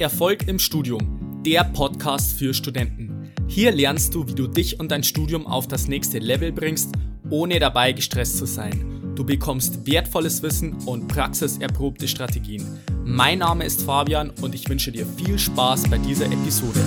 Erfolg im Studium, der Podcast für Studenten. Hier lernst du, wie du dich und dein Studium auf das nächste Level bringst, ohne dabei gestresst zu sein. Du bekommst wertvolles Wissen und praxiserprobte Strategien. Mein Name ist Fabian und ich wünsche dir viel Spaß bei dieser Episode.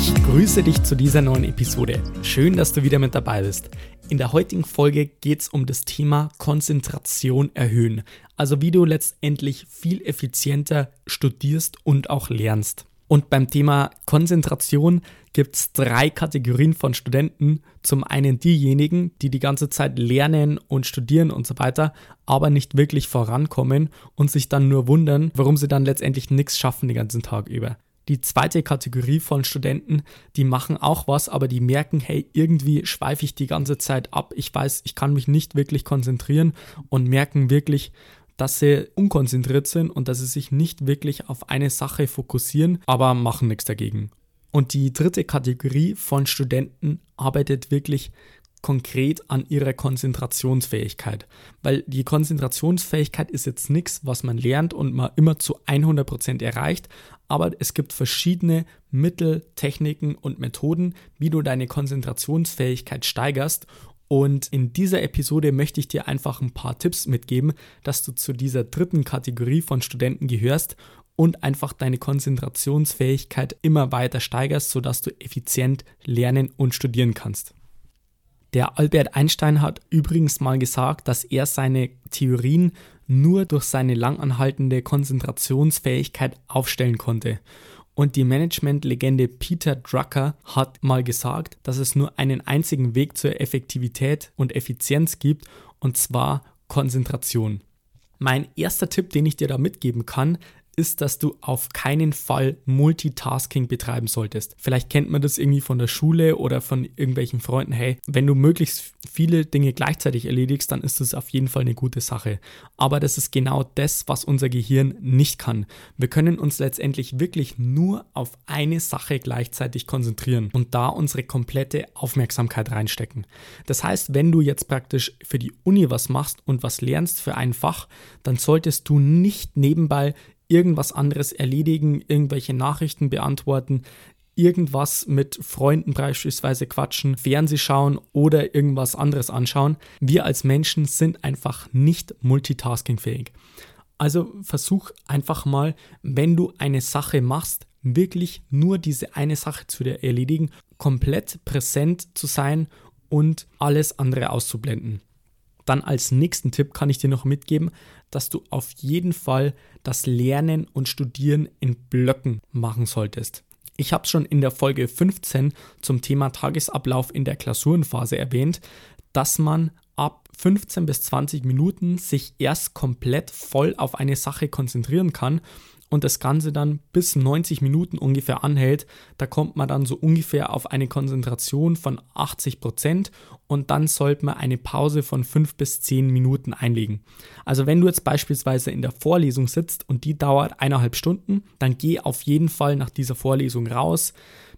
Ich grüße dich zu dieser neuen Episode. Schön, dass du wieder mit dabei bist. In der heutigen Folge geht es um das Thema Konzentration erhöhen. Also wie du letztendlich viel effizienter studierst und auch lernst. Und beim Thema Konzentration gibt es drei Kategorien von Studenten. Zum einen diejenigen, die die ganze Zeit lernen und studieren und so weiter, aber nicht wirklich vorankommen und sich dann nur wundern, warum sie dann letztendlich nichts schaffen den ganzen Tag über die zweite Kategorie von Studenten, die machen auch was, aber die merken, hey, irgendwie schweife ich die ganze Zeit ab. Ich weiß, ich kann mich nicht wirklich konzentrieren und merken wirklich, dass sie unkonzentriert sind und dass sie sich nicht wirklich auf eine Sache fokussieren, aber machen nichts dagegen. Und die dritte Kategorie von Studenten arbeitet wirklich konkret an ihrer Konzentrationsfähigkeit. Weil die Konzentrationsfähigkeit ist jetzt nichts, was man lernt und man immer zu 100% erreicht, aber es gibt verschiedene Mittel, Techniken und Methoden, wie du deine Konzentrationsfähigkeit steigerst. Und in dieser Episode möchte ich dir einfach ein paar Tipps mitgeben, dass du zu dieser dritten Kategorie von Studenten gehörst und einfach deine Konzentrationsfähigkeit immer weiter steigerst, sodass du effizient lernen und studieren kannst. Der Albert Einstein hat übrigens mal gesagt, dass er seine Theorien nur durch seine langanhaltende Konzentrationsfähigkeit aufstellen konnte. Und die Management-Legende Peter Drucker hat mal gesagt, dass es nur einen einzigen Weg zur Effektivität und Effizienz gibt, und zwar Konzentration. Mein erster Tipp, den ich dir da mitgeben kann, ist, dass du auf keinen Fall Multitasking betreiben solltest. Vielleicht kennt man das irgendwie von der Schule oder von irgendwelchen Freunden. Hey, wenn du möglichst viele Dinge gleichzeitig erledigst, dann ist das auf jeden Fall eine gute Sache. Aber das ist genau das, was unser Gehirn nicht kann. Wir können uns letztendlich wirklich nur auf eine Sache gleichzeitig konzentrieren und da unsere komplette Aufmerksamkeit reinstecken. Das heißt, wenn du jetzt praktisch für die Uni was machst und was lernst für ein Fach, dann solltest du nicht nebenbei irgendwas anderes erledigen, irgendwelche Nachrichten beantworten, irgendwas mit Freunden beispielsweise quatschen, Fernseh schauen oder irgendwas anderes anschauen. Wir als Menschen sind einfach nicht multitaskingfähig. Also versuch einfach mal, wenn du eine Sache machst, wirklich nur diese eine Sache zu erledigen, komplett präsent zu sein und alles andere auszublenden. Dann als nächsten Tipp kann ich dir noch mitgeben, dass du auf jeden Fall das Lernen und Studieren in Blöcken machen solltest. Ich habe schon in der Folge 15 zum Thema Tagesablauf in der Klausurenphase erwähnt, dass man ab 15 bis 20 Minuten sich erst komplett voll auf eine Sache konzentrieren kann und das Ganze dann bis 90 Minuten ungefähr anhält, da kommt man dann so ungefähr auf eine Konzentration von 80 Prozent und dann sollte man eine Pause von 5 bis 10 Minuten einlegen. Also wenn du jetzt beispielsweise in der Vorlesung sitzt und die dauert eineinhalb Stunden, dann geh auf jeden Fall nach dieser Vorlesung raus,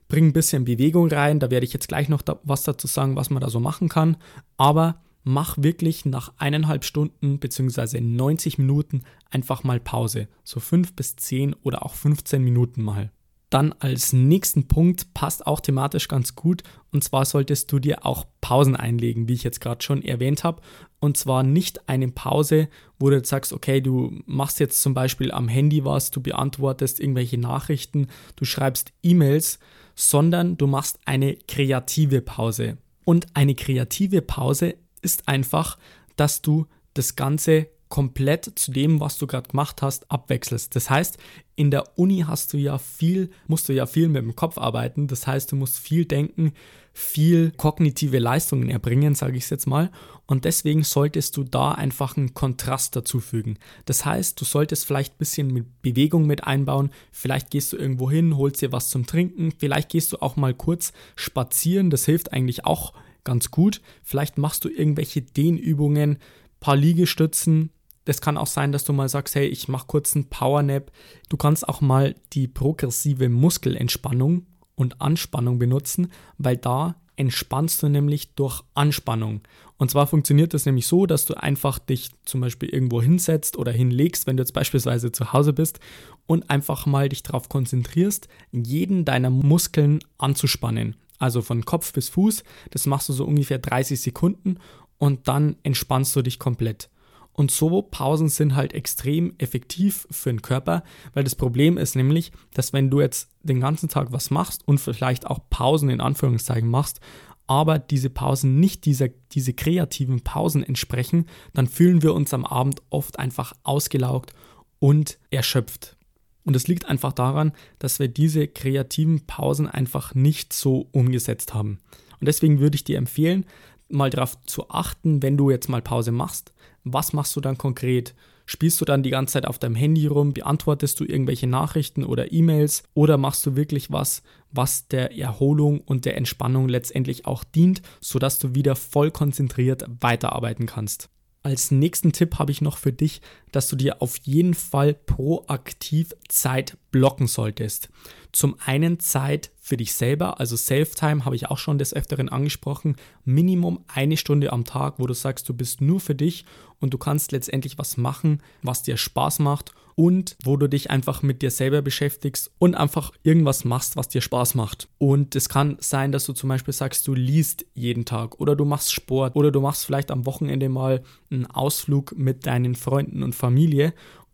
bring ein bisschen Bewegung rein, da werde ich jetzt gleich noch was dazu sagen, was man da so machen kann, aber mach wirklich nach eineinhalb Stunden bzw. 90 Minuten einfach mal Pause. So 5 bis 10 oder auch 15 Minuten mal. Dann als nächsten Punkt passt auch thematisch ganz gut und zwar solltest du dir auch Pausen einlegen, wie ich jetzt gerade schon erwähnt habe. Und zwar nicht eine Pause, wo du jetzt sagst, okay, du machst jetzt zum Beispiel am Handy was, du beantwortest irgendwelche Nachrichten, du schreibst E-Mails, sondern du machst eine kreative Pause. Und eine kreative Pause ist einfach, dass du das Ganze komplett zu dem, was du gerade gemacht hast, abwechselst. Das heißt, in der Uni hast du ja viel, musst du ja viel mit dem Kopf arbeiten. Das heißt, du musst viel denken, viel kognitive Leistungen erbringen, sage ich es jetzt mal. Und deswegen solltest du da einfach einen Kontrast dazufügen. Das heißt, du solltest vielleicht ein bisschen mit Bewegung mit einbauen. Vielleicht gehst du irgendwo hin, holst dir was zum Trinken. Vielleicht gehst du auch mal kurz spazieren. Das hilft eigentlich auch ganz gut. Vielleicht machst du irgendwelche Dehnübungen, paar Liegestützen. Das kann auch sein, dass du mal sagst, hey, ich mache kurz einen Powernap. Du kannst auch mal die progressive Muskelentspannung und Anspannung benutzen, weil da entspannst du nämlich durch Anspannung. Und zwar funktioniert das nämlich so, dass du einfach dich zum Beispiel irgendwo hinsetzt oder hinlegst, wenn du jetzt beispielsweise zu Hause bist und einfach mal dich darauf konzentrierst, jeden deiner Muskeln anzuspannen. Also von Kopf bis Fuß, das machst du so ungefähr 30 Sekunden und dann entspannst du dich komplett. Und so Pausen sind halt extrem effektiv für den Körper, weil das Problem ist nämlich, dass wenn du jetzt den ganzen Tag was machst und vielleicht auch Pausen in Anführungszeichen machst, aber diese Pausen nicht dieser, diese kreativen Pausen entsprechen, dann fühlen wir uns am Abend oft einfach ausgelaugt und erschöpft. Und es liegt einfach daran, dass wir diese kreativen Pausen einfach nicht so umgesetzt haben. Und deswegen würde ich dir empfehlen, mal darauf zu achten, wenn du jetzt mal Pause machst, was machst du dann konkret? Spielst du dann die ganze Zeit auf deinem Handy rum? Beantwortest du irgendwelche Nachrichten oder E-Mails? Oder machst du wirklich was, was der Erholung und der Entspannung letztendlich auch dient, sodass du wieder voll konzentriert weiterarbeiten kannst? Als nächsten Tipp habe ich noch für dich, dass du dir auf jeden Fall proaktiv Zeit blocken solltest. Zum einen Zeit für dich selber, also Self-Time habe ich auch schon des Öfteren angesprochen, Minimum eine Stunde am Tag, wo du sagst, du bist nur für dich und du kannst letztendlich was machen, was dir Spaß macht und wo du dich einfach mit dir selber beschäftigst und einfach irgendwas machst, was dir Spaß macht. Und es kann sein, dass du zum Beispiel sagst, du liest jeden Tag oder du machst Sport oder du machst vielleicht am Wochenende mal einen Ausflug mit deinen Freunden und Familie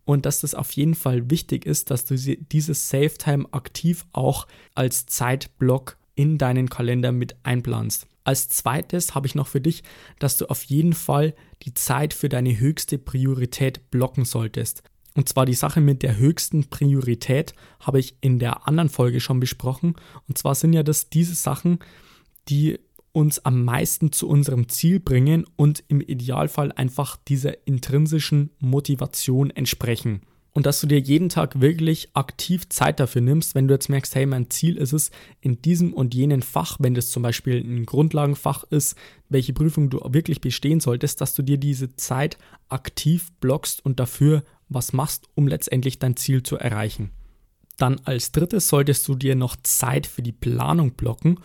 und dass das auf jeden Fall wichtig ist, dass du dieses Safe-Time aktiv auch als Zeitblock in deinen Kalender mit einplanst. Als zweites habe ich noch für dich, dass du auf jeden Fall die Zeit für deine höchste Priorität blocken solltest. Und zwar die Sache mit der höchsten Priorität habe ich in der anderen Folge schon besprochen. Und zwar sind ja das diese Sachen, die uns am meisten zu unserem Ziel bringen und im Idealfall einfach dieser intrinsischen Motivation entsprechen. Und dass du dir jeden Tag wirklich aktiv Zeit dafür nimmst, wenn du jetzt merkst, hey, mein Ziel ist es, in diesem und jenen Fach, wenn das zum Beispiel ein Grundlagenfach ist, welche Prüfung du wirklich bestehen solltest, dass du dir diese Zeit aktiv blockst und dafür was machst, um letztendlich dein Ziel zu erreichen. Dann als drittes solltest du dir noch Zeit für die Planung blocken.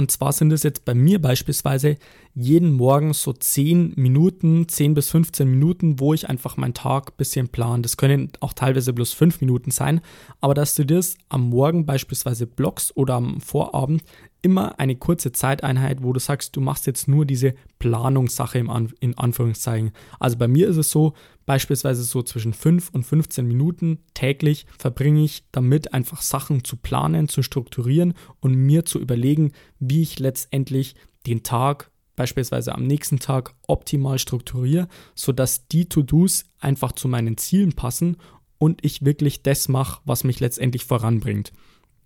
Und zwar sind es jetzt bei mir beispielsweise jeden Morgen so 10 Minuten, 10 bis 15 Minuten, wo ich einfach meinen Tag ein bisschen plane. Das können auch teilweise bloß 5 Minuten sein, aber dass du das am Morgen beispielsweise blockst oder am Vorabend immer eine kurze Zeiteinheit, wo du sagst, du machst jetzt nur diese Planungssache im An in Anführungszeichen. Also bei mir ist es so, beispielsweise so zwischen 5 und 15 Minuten täglich verbringe ich damit einfach Sachen zu planen, zu strukturieren und mir zu überlegen, wie ich letztendlich den Tag beispielsweise am nächsten Tag optimal strukturiere, sodass die To-Dos einfach zu meinen Zielen passen und ich wirklich das mache, was mich letztendlich voranbringt.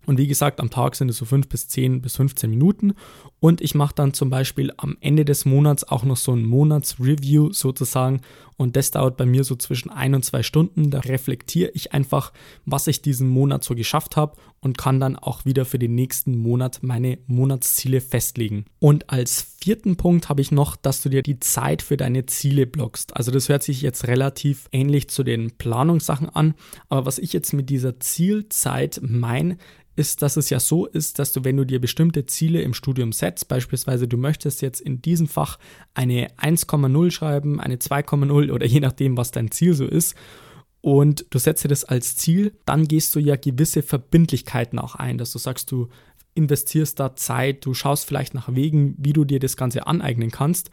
Und wie gesagt, am Tag sind es so 5 bis 10 bis 15 Minuten. Und ich mache dann zum Beispiel am Ende des Monats auch noch so ein Monatsreview sozusagen. Und das dauert bei mir so zwischen ein und zwei Stunden. Da reflektiere ich einfach, was ich diesen Monat so geschafft habe und kann dann auch wieder für den nächsten Monat meine Monatsziele festlegen. Und als vierten Punkt habe ich noch, dass du dir die Zeit für deine Ziele blockst. Also das hört sich jetzt relativ ähnlich zu den Planungssachen an. Aber was ich jetzt mit dieser Zielzeit meine, ist, dass es ja so ist, dass du, wenn du dir bestimmte Ziele im Studium setzt, beispielsweise du möchtest jetzt in diesem Fach eine 1,0 schreiben, eine 2,0 oder je nachdem, was dein Ziel so ist, und du setzt dir das als Ziel, dann gehst du ja gewisse Verbindlichkeiten auch ein, dass du sagst, du investierst da Zeit, du schaust vielleicht nach Wegen, wie du dir das Ganze aneignen kannst.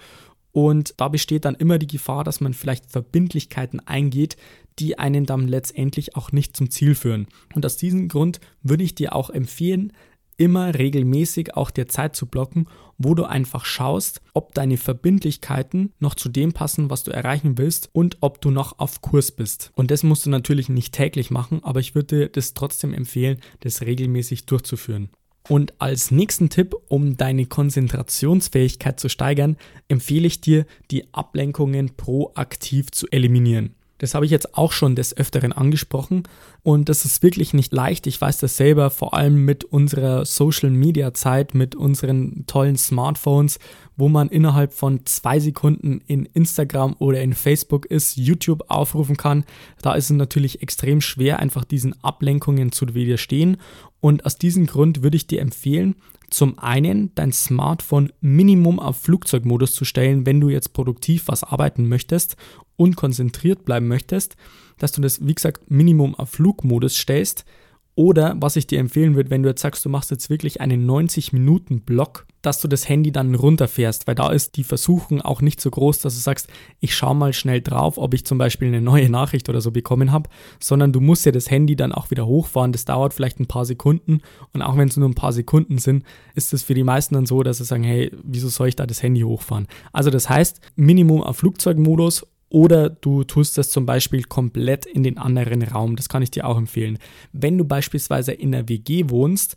Und da besteht dann immer die Gefahr, dass man vielleicht Verbindlichkeiten eingeht, die einen dann letztendlich auch nicht zum Ziel führen. Und aus diesem Grund würde ich dir auch empfehlen, immer regelmäßig auch dir Zeit zu blocken, wo du einfach schaust, ob deine Verbindlichkeiten noch zu dem passen, was du erreichen willst und ob du noch auf Kurs bist. Und das musst du natürlich nicht täglich machen, aber ich würde dir das trotzdem empfehlen, das regelmäßig durchzuführen. Und als nächsten Tipp, um deine Konzentrationsfähigkeit zu steigern, empfehle ich dir, die Ablenkungen proaktiv zu eliminieren. Das habe ich jetzt auch schon des Öfteren angesprochen und das ist wirklich nicht leicht. Ich weiß das selber, vor allem mit unserer Social-Media-Zeit, mit unseren tollen Smartphones, wo man innerhalb von zwei Sekunden in Instagram oder in Facebook ist, YouTube aufrufen kann. Da ist es natürlich extrem schwer, einfach diesen Ablenkungen zu widerstehen Und aus diesem Grund würde ich dir empfehlen, zum einen dein Smartphone Minimum auf Flugzeugmodus zu stellen, wenn du jetzt produktiv was arbeiten möchtest und konzentriert bleiben möchtest, dass du das, wie gesagt, Minimum auf Flugmodus stellst. Oder was ich dir empfehlen würde, wenn du jetzt sagst, du machst jetzt wirklich einen 90-Minuten-Block, dass du das Handy dann runterfährst, weil da ist die Versuchung auch nicht so groß, dass du sagst, ich schaue mal schnell drauf, ob ich zum Beispiel eine neue Nachricht oder so bekommen habe, sondern du musst ja das Handy dann auch wieder hochfahren. Das dauert vielleicht ein paar Sekunden und auch wenn es nur ein paar Sekunden sind, ist es für die meisten dann so, dass sie sagen, hey, wieso soll ich da das Handy hochfahren? Also das heißt, Minimum auf Flugzeugmodus oder du tust das zum Beispiel komplett in den anderen Raum. Das kann ich dir auch empfehlen. Wenn du beispielsweise in der WG wohnst,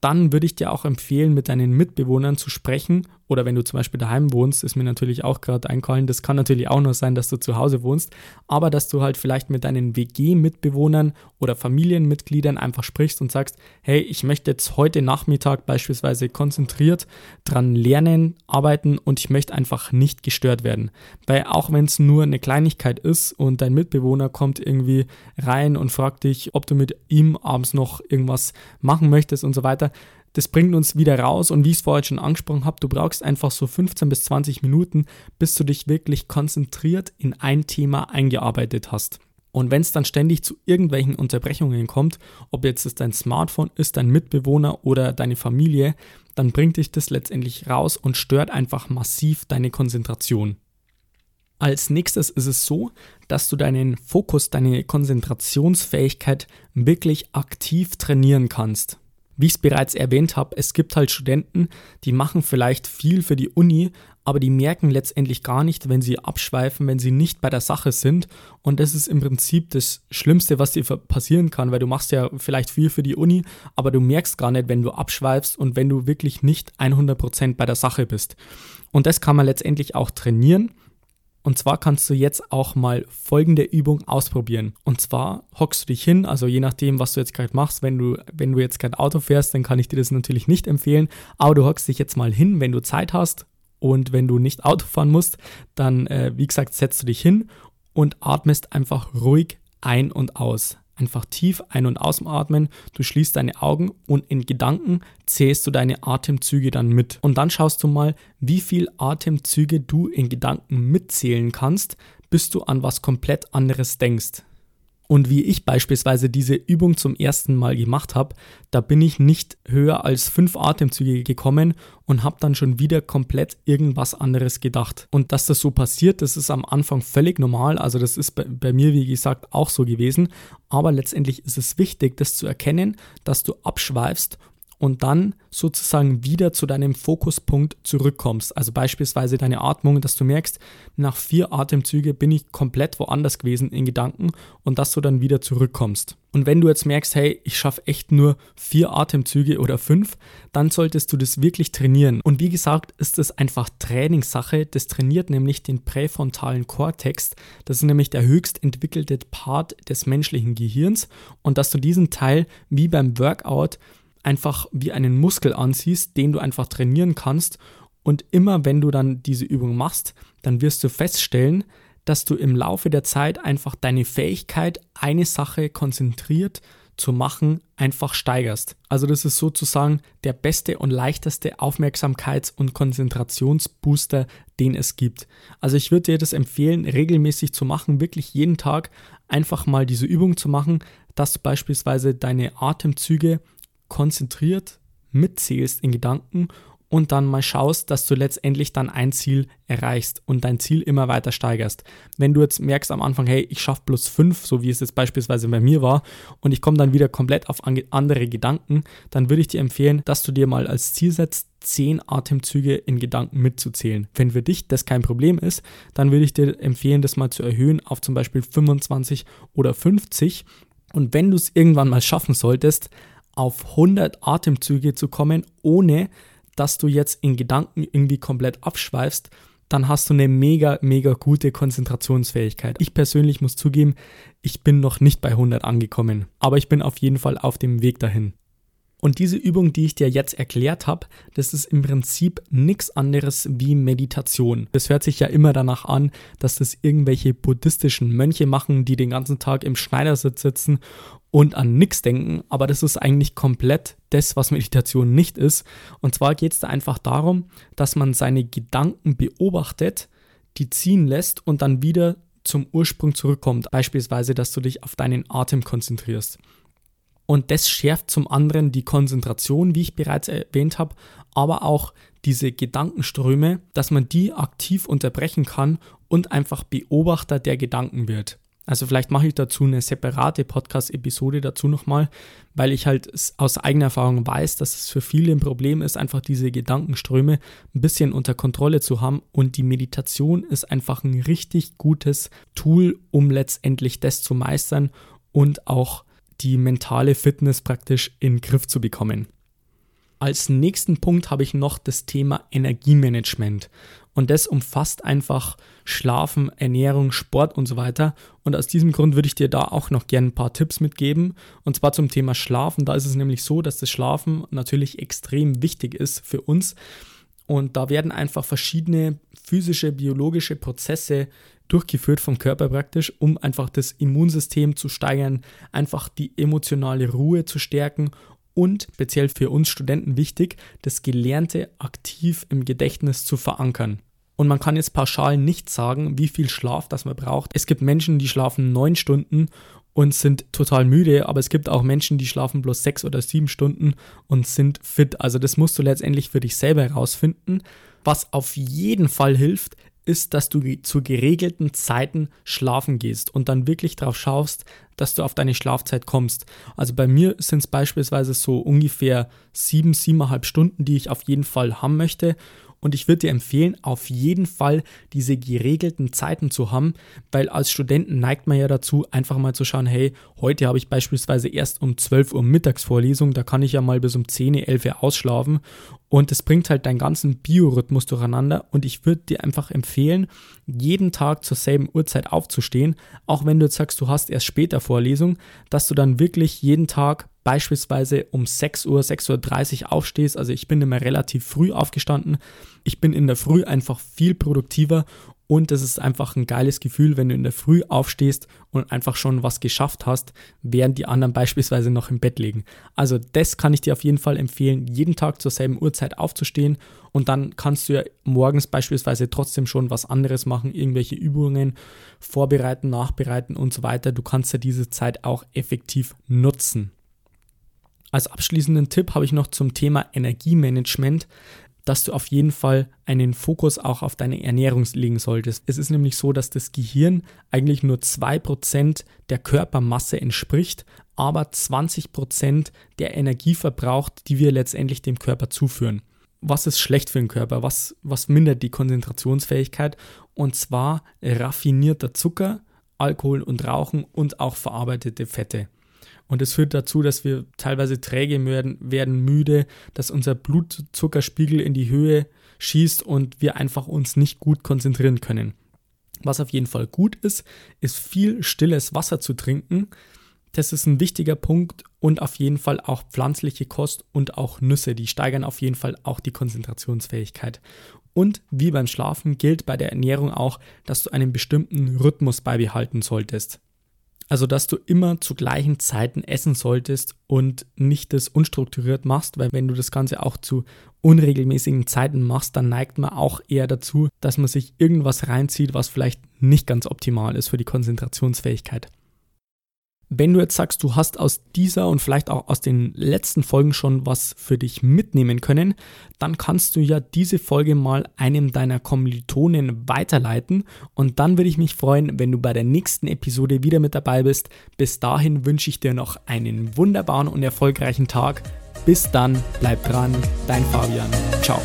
dann würde ich dir auch empfehlen, mit deinen Mitbewohnern zu sprechen. Oder wenn du zum Beispiel daheim wohnst, ist mir natürlich auch gerade eingefallen, das kann natürlich auch nur sein, dass du zu Hause wohnst, aber dass du halt vielleicht mit deinen WG-Mitbewohnern oder Familienmitgliedern einfach sprichst und sagst, hey, ich möchte jetzt heute Nachmittag beispielsweise konzentriert dran lernen, arbeiten und ich möchte einfach nicht gestört werden. Weil auch wenn es nur eine Kleinigkeit ist und dein Mitbewohner kommt irgendwie rein und fragt dich, ob du mit ihm abends noch irgendwas machen möchtest und so weiter, das bringt uns wieder raus und wie ich es vorher schon angesprochen habe, du brauchst einfach so 15 bis 20 Minuten, bis du dich wirklich konzentriert in ein Thema eingearbeitet hast. Und wenn es dann ständig zu irgendwelchen Unterbrechungen kommt, ob jetzt es dein Smartphone ist, dein Mitbewohner oder deine Familie, dann bringt dich das letztendlich raus und stört einfach massiv deine Konzentration. Als nächstes ist es so, dass du deinen Fokus, deine Konzentrationsfähigkeit wirklich aktiv trainieren kannst. Wie ich es bereits erwähnt habe, es gibt halt Studenten, die machen vielleicht viel für die Uni, aber die merken letztendlich gar nicht, wenn sie abschweifen, wenn sie nicht bei der Sache sind. Und das ist im Prinzip das Schlimmste, was dir passieren kann, weil du machst ja vielleicht viel für die Uni, aber du merkst gar nicht, wenn du abschweifst und wenn du wirklich nicht 100% bei der Sache bist. Und das kann man letztendlich auch trainieren. Und zwar kannst du jetzt auch mal folgende Übung ausprobieren. Und zwar hockst du dich hin, also je nachdem, was du jetzt gerade machst, wenn du, wenn du jetzt gerade Auto fährst, dann kann ich dir das natürlich nicht empfehlen. Aber du hockst dich jetzt mal hin, wenn du Zeit hast. Und wenn du nicht Auto fahren musst, dann, äh, wie gesagt, setzt du dich hin und atmest einfach ruhig ein und aus. Einfach tief ein- und ausatmen, du schließt deine Augen und in Gedanken zählst du deine Atemzüge dann mit. Und dann schaust du mal, wie viel Atemzüge du in Gedanken mitzählen kannst, bis du an was komplett anderes denkst. Und wie ich beispielsweise diese Übung zum ersten Mal gemacht habe, da bin ich nicht höher als fünf Atemzüge gekommen und habe dann schon wieder komplett irgendwas anderes gedacht. Und dass das so passiert, das ist am Anfang völlig normal. Also das ist bei, bei mir, wie gesagt, auch so gewesen. Aber letztendlich ist es wichtig, das zu erkennen, dass du abschweifst und dann sozusagen wieder zu deinem Fokuspunkt zurückkommst. Also beispielsweise deine Atmung, dass du merkst, nach vier Atemzüge bin ich komplett woanders gewesen in Gedanken und dass du dann wieder zurückkommst. Und wenn du jetzt merkst, hey, ich schaffe echt nur vier Atemzüge oder fünf, dann solltest du das wirklich trainieren. Und wie gesagt, ist das einfach Trainingssache. Das trainiert nämlich den präfrontalen Kortex. Das ist nämlich der höchst entwickelte Part des menschlichen Gehirns. Und dass du diesen Teil wie beim Workout einfach wie einen Muskel ansiehst, den du einfach trainieren kannst. Und immer wenn du dann diese Übung machst, dann wirst du feststellen, dass du im Laufe der Zeit einfach deine Fähigkeit, eine Sache konzentriert zu machen, einfach steigerst. Also das ist sozusagen der beste und leichteste Aufmerksamkeits- und Konzentrationsbooster, den es gibt. Also ich würde dir das empfehlen, regelmäßig zu machen, wirklich jeden Tag einfach mal diese Übung zu machen, dass du beispielsweise deine Atemzüge konzentriert mitzählst in Gedanken und dann mal schaust, dass du letztendlich dann ein Ziel erreichst und dein Ziel immer weiter steigerst. Wenn du jetzt merkst am Anfang, hey, ich schaffe plus fünf, so wie es jetzt beispielsweise bei mir war, und ich komme dann wieder komplett auf andere Gedanken, dann würde ich dir empfehlen, dass du dir mal als Ziel setzt, zehn Atemzüge in Gedanken mitzuzählen. Wenn für dich das kein Problem ist, dann würde ich dir empfehlen, das mal zu erhöhen auf zum Beispiel 25 oder 50. Und wenn du es irgendwann mal schaffen solltest, auf 100 Atemzüge zu kommen, ohne dass du jetzt in Gedanken irgendwie komplett abschweifst, dann hast du eine mega, mega gute Konzentrationsfähigkeit. Ich persönlich muss zugeben, ich bin noch nicht bei 100 angekommen, aber ich bin auf jeden Fall auf dem Weg dahin. Und diese Übung, die ich dir jetzt erklärt habe, das ist im Prinzip nichts anderes wie Meditation. Das hört sich ja immer danach an, dass das irgendwelche buddhistischen Mönche machen, die den ganzen Tag im Schneidersitz sitzen und an nichts denken, aber das ist eigentlich komplett das, was Meditation nicht ist. Und zwar geht es da einfach darum, dass man seine Gedanken beobachtet, die ziehen lässt und dann wieder zum Ursprung zurückkommt. Beispielsweise, dass du dich auf deinen Atem konzentrierst. Und das schärft zum anderen die Konzentration, wie ich bereits erwähnt habe, aber auch diese Gedankenströme, dass man die aktiv unterbrechen kann und einfach Beobachter der Gedanken wird. Also vielleicht mache ich dazu eine separate Podcast-Episode dazu nochmal, weil ich halt aus eigener Erfahrung weiß, dass es für viele ein Problem ist, einfach diese Gedankenströme ein bisschen unter Kontrolle zu haben. Und die Meditation ist einfach ein richtig gutes Tool, um letztendlich das zu meistern und auch die mentale Fitness praktisch in den Griff zu bekommen. Als nächsten Punkt habe ich noch das Thema Energiemanagement. Und das umfasst einfach Schlafen, Ernährung, Sport und so weiter. Und aus diesem Grund würde ich dir da auch noch gerne ein paar Tipps mitgeben. Und zwar zum Thema Schlafen. Da ist es nämlich so, dass das Schlafen natürlich extrem wichtig ist für uns. Und da werden einfach verschiedene physische, biologische Prozesse durchgeführt vom Körper praktisch, um einfach das Immunsystem zu steigern, einfach die emotionale Ruhe zu stärken und speziell für uns Studenten wichtig, das Gelernte aktiv im Gedächtnis zu verankern. Und man kann jetzt pauschal nicht sagen, wie viel Schlaf das man braucht. Es gibt Menschen, die schlafen neun Stunden und sind total müde, aber es gibt auch Menschen, die schlafen bloß sechs oder sieben Stunden und sind fit. Also das musst du letztendlich für dich selber herausfinden. Was auf jeden Fall hilft, ist, dass du zu geregelten Zeiten schlafen gehst und dann wirklich darauf schaust, dass du auf deine Schlafzeit kommst. Also bei mir sind es beispielsweise so ungefähr sieben, siebeneinhalb Stunden, die ich auf jeden Fall haben möchte. Und ich würde dir empfehlen, auf jeden Fall diese geregelten Zeiten zu haben, weil als Studenten neigt man ja dazu, einfach mal zu schauen, hey, heute habe ich beispielsweise erst um 12 Uhr Mittagsvorlesung, da kann ich ja mal bis um 10, 11 Uhr ausschlafen. Und das bringt halt deinen ganzen Biorhythmus durcheinander. Und ich würde dir einfach empfehlen, jeden Tag zur selben Uhrzeit aufzustehen, auch wenn du jetzt sagst, du hast erst später Vorlesung, dass du dann wirklich jeden Tag beispielsweise um 6 Uhr, 6.30 Uhr aufstehst. Also ich bin immer relativ früh aufgestanden. Ich bin in der Früh einfach viel produktiver und es ist einfach ein geiles Gefühl, wenn du in der Früh aufstehst und einfach schon was geschafft hast, während die anderen beispielsweise noch im Bett liegen. Also das kann ich dir auf jeden Fall empfehlen, jeden Tag zur selben Uhrzeit aufzustehen und dann kannst du ja morgens beispielsweise trotzdem schon was anderes machen, irgendwelche Übungen vorbereiten, nachbereiten und so weiter. Du kannst ja diese Zeit auch effektiv nutzen. Als abschließenden Tipp habe ich noch zum Thema Energiemanagement, dass du auf jeden Fall einen Fokus auch auf deine Ernährung legen solltest. Es ist nämlich so, dass das Gehirn eigentlich nur 2% der Körpermasse entspricht, aber 20% der Energie verbraucht, die wir letztendlich dem Körper zuführen. Was ist schlecht für den Körper? Was, was mindert die Konzentrationsfähigkeit? Und zwar raffinierter Zucker, Alkohol und Rauchen und auch verarbeitete Fette. Und es führt dazu, dass wir teilweise träge werden, werden müde, dass unser Blutzuckerspiegel in die Höhe schießt und wir einfach uns nicht gut konzentrieren können. Was auf jeden Fall gut ist, ist viel stilles Wasser zu trinken. Das ist ein wichtiger Punkt und auf jeden Fall auch pflanzliche Kost und auch Nüsse, die steigern auf jeden Fall auch die Konzentrationsfähigkeit. Und wie beim Schlafen gilt bei der Ernährung auch, dass du einen bestimmten Rhythmus beibehalten solltest. Also, dass du immer zu gleichen Zeiten essen solltest und nicht das unstrukturiert machst, weil wenn du das Ganze auch zu unregelmäßigen Zeiten machst, dann neigt man auch eher dazu, dass man sich irgendwas reinzieht, was vielleicht nicht ganz optimal ist für die Konzentrationsfähigkeit. Wenn du jetzt sagst, du hast aus dieser und vielleicht auch aus den letzten Folgen schon was für dich mitnehmen können, dann kannst du ja diese Folge mal einem deiner Kommilitonen weiterleiten und dann würde ich mich freuen, wenn du bei der nächsten Episode wieder mit dabei bist. Bis dahin wünsche ich dir noch einen wunderbaren und erfolgreichen Tag. Bis dann, bleib dran, dein Fabian. Ciao.